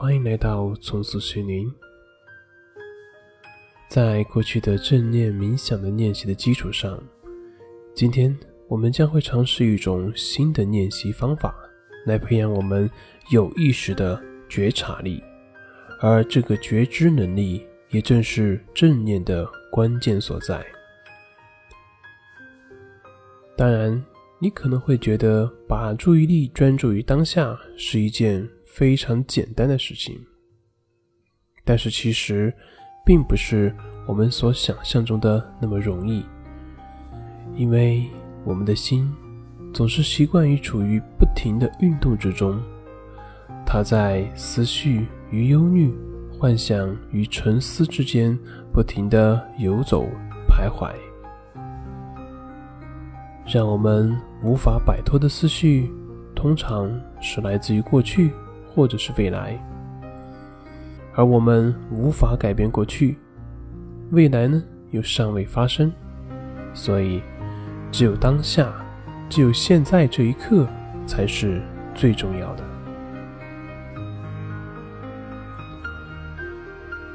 欢迎来到从此心灵。在过去的正念冥想的练习的基础上，今天我们将会尝试一种新的练习方法，来培养我们有意识的觉察力。而这个觉知能力，也正是正念的关键所在。当然，你可能会觉得把注意力专注于当下是一件非常简单的事情，但是其实并不是我们所想象中的那么容易，因为我们的心总是习惯于处于不停的运动之中，它在思绪与忧虑、幻想与沉思之间不停的游走徘徊。让我们无法摆脱的思绪，通常是来自于过去或者是未来，而我们无法改变过去，未来呢又尚未发生，所以只有当下，只有现在这一刻才是最重要的。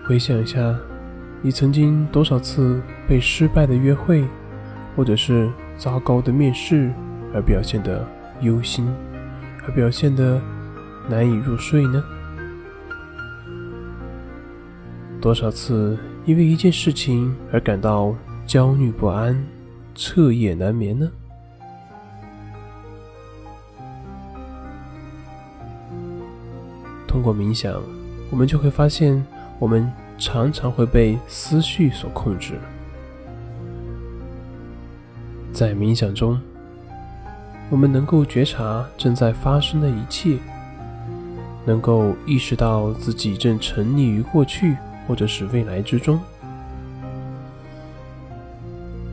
回想一下，你曾经多少次被失败的约会，或者是？糟糕的面试，而表现得忧心，而表现得难以入睡呢？多少次因为一件事情而感到焦虑不安、彻夜难眠呢？通过冥想，我们就会发现，我们常常会被思绪所控制。在冥想中，我们能够觉察正在发生的一切，能够意识到自己正沉溺于过去或者是未来之中，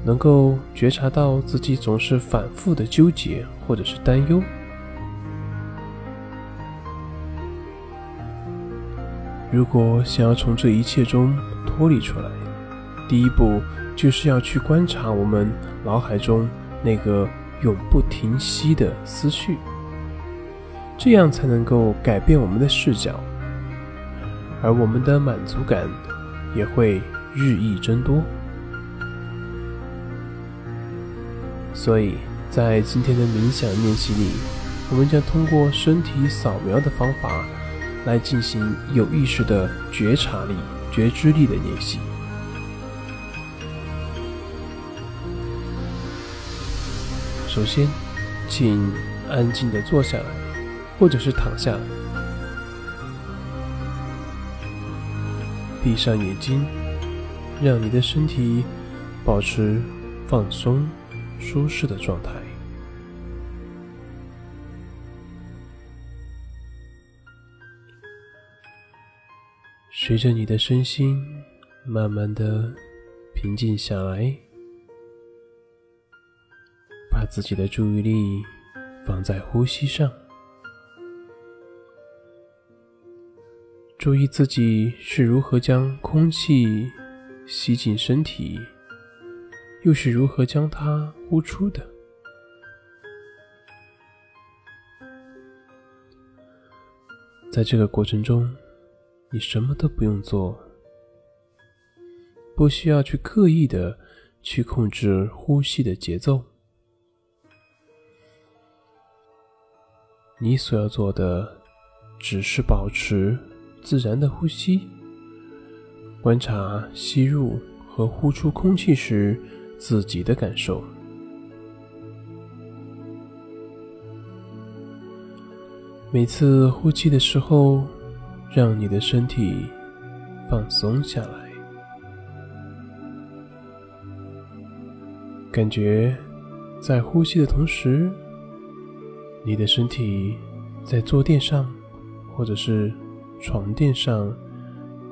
能够觉察到自己总是反复的纠结或者是担忧。如果想要从这一切中脱离出来，第一步。就是要去观察我们脑海中那个永不停息的思绪，这样才能够改变我们的视角，而我们的满足感也会日益增多。所以在今天的冥想练习里，我们将通过身体扫描的方法来进行有意识的觉察力、觉知力的练习。首先，请安静的坐下来，或者是躺下，闭上眼睛，让你的身体保持放松、舒适的状态。随着你的身心慢慢的平静下来。把自己的注意力放在呼吸上，注意自己是如何将空气吸进身体，又是如何将它呼出的。在这个过程中，你什么都不用做，不需要去刻意的去控制呼吸的节奏。你所要做的，只是保持自然的呼吸，观察吸入和呼出空气时自己的感受。每次呼气的时候，让你的身体放松下来，感觉在呼吸的同时。你的身体在坐垫上，或者是床垫上，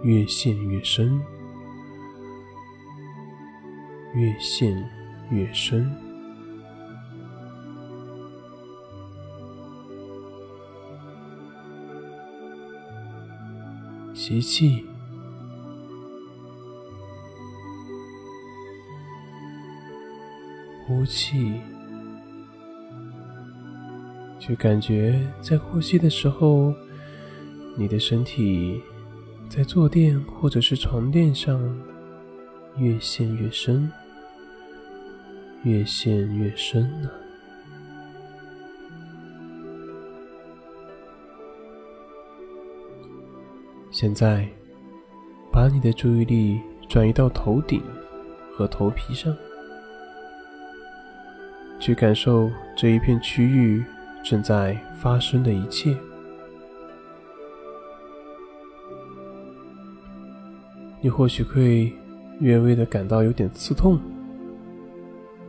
越陷越深，越陷越深。吸气，呼气。去感觉，在呼吸的时候，你的身体在坐垫或者是床垫上越陷越深，越陷越深呢。现在，把你的注意力转移到头顶和头皮上，去感受这一片区域正在发生的一切。你或许会略微的感到有点刺痛，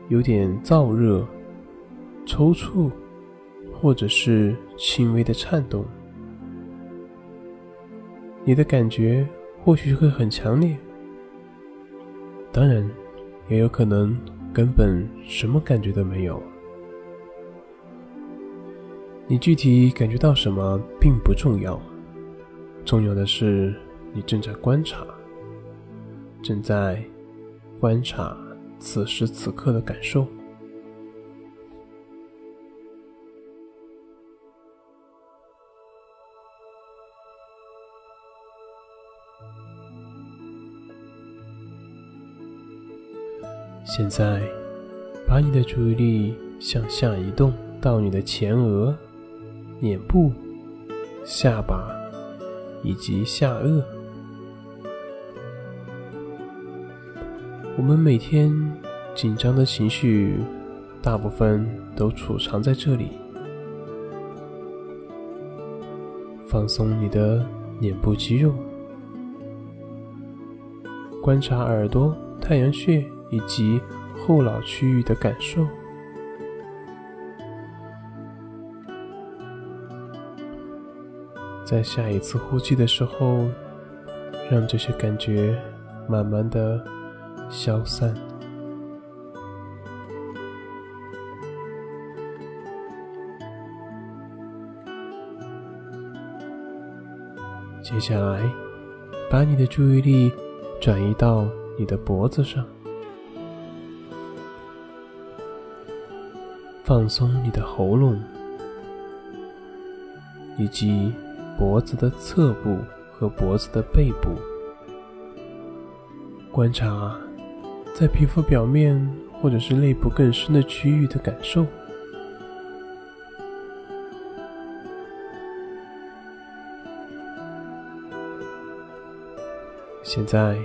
有点燥热、抽搐，或者是轻微的颤动。你的感觉或许会很强烈，当然，也有可能根本什么感觉都没有。你具体感觉到什么并不重要，重要的是你正在观察。正在观察此时此刻的感受。现在，把你的注意力向下移动到你的前额、脸部、下巴以及下颚。我们每天紧张的情绪，大部分都储藏在这里。放松你的脸部肌肉，观察耳朵、太阳穴以及后脑区域的感受。在下一次呼气的时候，让这些感觉慢慢的。消散。接下来，把你的注意力转移到你的脖子上，放松你的喉咙，以及脖子的侧部和脖子的背部，观察。在皮肤表面或者是内部更深的区域的感受。现在，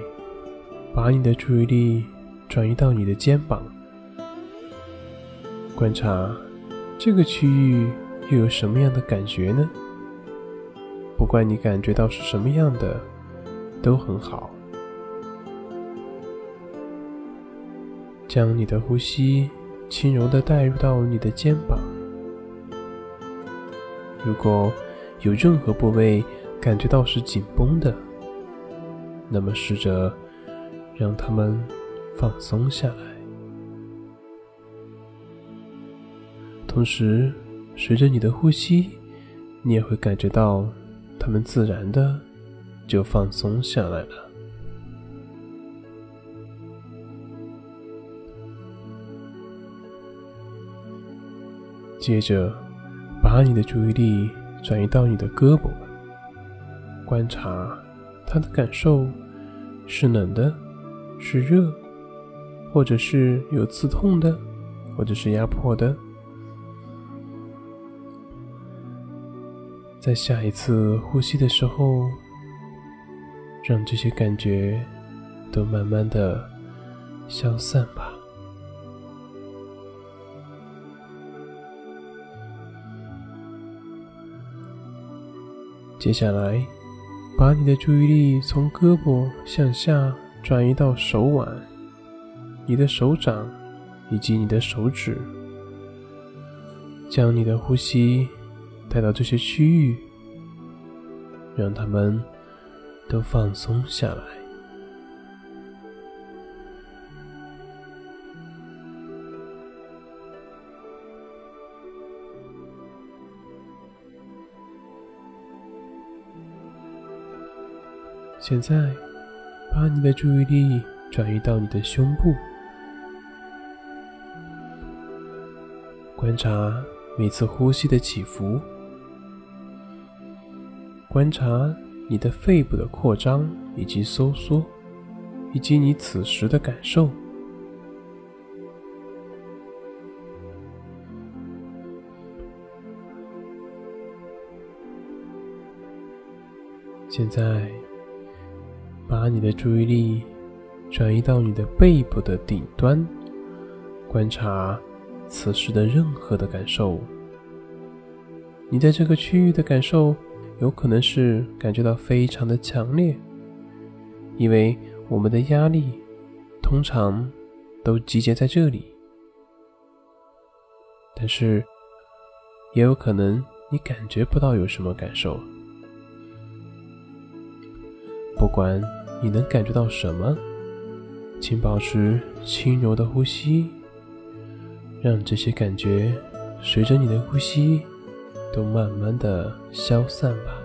把你的注意力转移到你的肩膀，观察这个区域又有什么样的感觉呢？不管你感觉到是什么样的，都很好。将你的呼吸轻柔的带入到你的肩膀。如果有任何部位感觉到是紧绷的，那么试着让它们放松下来。同时，随着你的呼吸，你也会感觉到它们自然的就放松下来了。接着，把你的注意力转移到你的胳膊，观察它的感受是冷的，是热，或者是有刺痛的，或者是压迫的。在下一次呼吸的时候，让这些感觉都慢慢的消散吧。接下来，把你的注意力从胳膊向下转移到手腕、你的手掌以及你的手指，将你的呼吸带到这些区域，让它们都放松下来。现在，把你的注意力转移到你的胸部，观察每次呼吸的起伏，观察你的肺部的扩张以及收缩，以及你此时的感受。现在，把你的注意力转移到你的背部的顶端，观察此时的任何的感受。你在这个区域的感受，有可能是感觉到非常的强烈，因为我们的压力通常都集结在这里。但是，也有可能你感觉不到有什么感受。不管你能感觉到什么，请保持轻柔的呼吸，让这些感觉随着你的呼吸都慢慢的消散吧。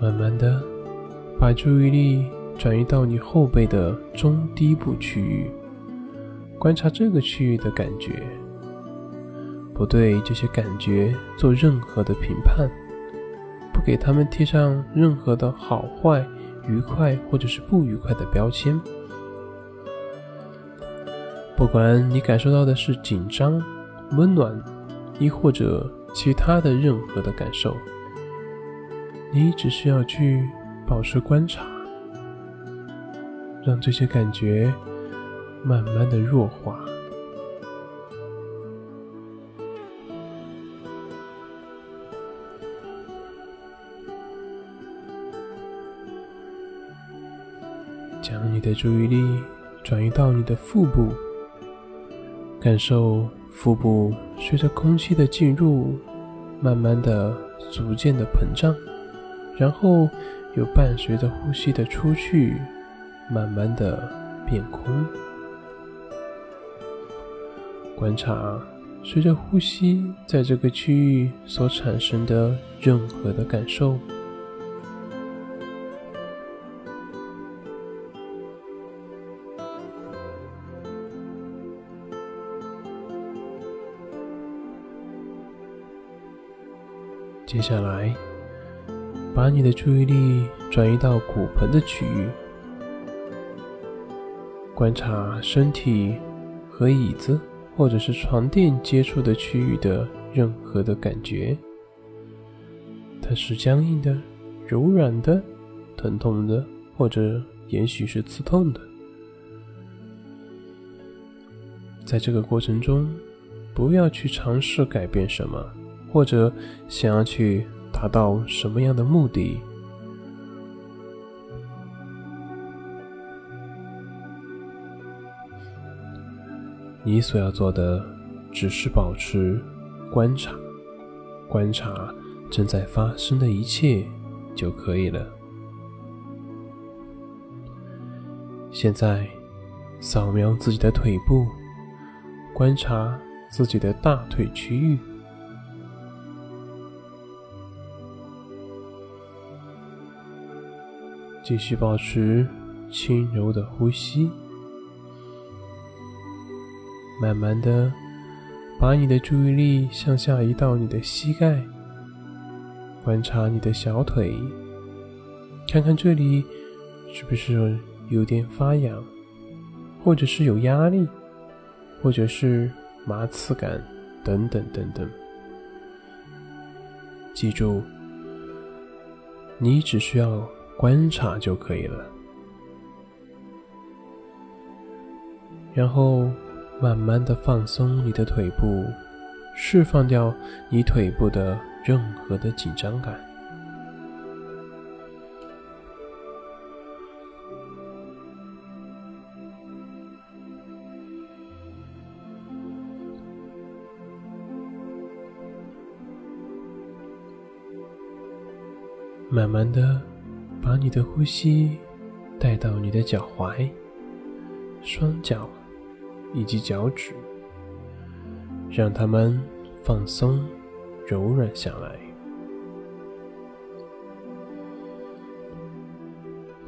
慢慢的，把注意力转移到你后背的中低部区域，观察这个区域的感觉。不对这些感觉做任何的评判，不给他们贴上任何的好坏、愉快或者是不愉快的标签。不管你感受到的是紧张、温暖，亦或者其他的任何的感受，你只需要去保持观察，让这些感觉慢慢的弱化。将你的注意力转移到你的腹部，感受腹部随着空气的进入，慢慢的、逐渐的膨胀，然后又伴随着呼吸的出去，慢慢的变空。观察随着呼吸在这个区域所产生的任何的感受。接下来，把你的注意力转移到骨盆的区域，观察身体和椅子或者是床垫接触的区域的任何的感觉。它是僵硬的、柔软的、疼痛的，或者也许是刺痛的。在这个过程中，不要去尝试改变什么。或者想要去达到什么样的目的？你所要做的只是保持观察，观察正在发生的一切就可以了。现在，扫描自己的腿部，观察自己的大腿区域。继续保持轻柔的呼吸，慢慢的把你的注意力向下移到你的膝盖，观察你的小腿，看看这里是不是有点发痒，或者是有压力，或者是麻刺感等等等等。记住，你只需要。观察就可以了，然后慢慢的放松你的腿部，释放掉你腿部的任何的紧张感。慢慢的。把你的呼吸带到你的脚踝、双脚以及脚趾，让它们放松、柔软下来。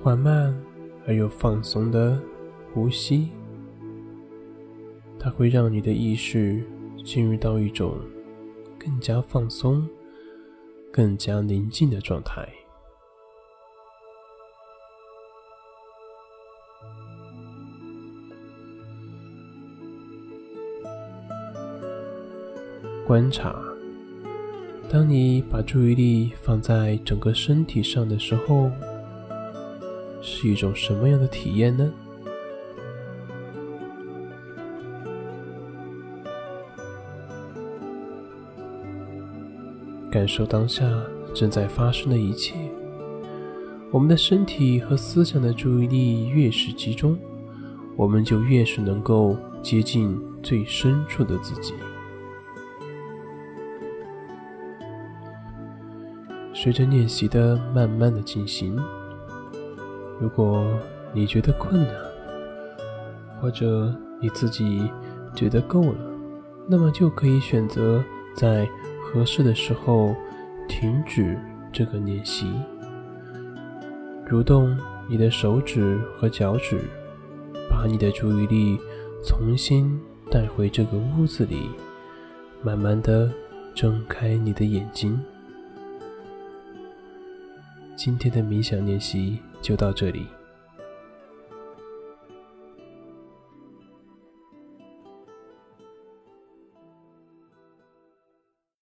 缓慢而又放松的呼吸，它会让你的意识进入到一种更加放松、更加宁静的状态。观察，当你把注意力放在整个身体上的时候，是一种什么样的体验呢？感受当下正在发生的一切。我们的身体和思想的注意力越是集中，我们就越是能够接近最深处的自己。随着练习的慢慢的进行，如果你觉得困难，或者你自己觉得够了，那么就可以选择在合适的时候停止这个练习，蠕动你的手指和脚趾，把你的注意力重新带回这个屋子里，慢慢的睁开你的眼睛。今天的冥想练习就到这里。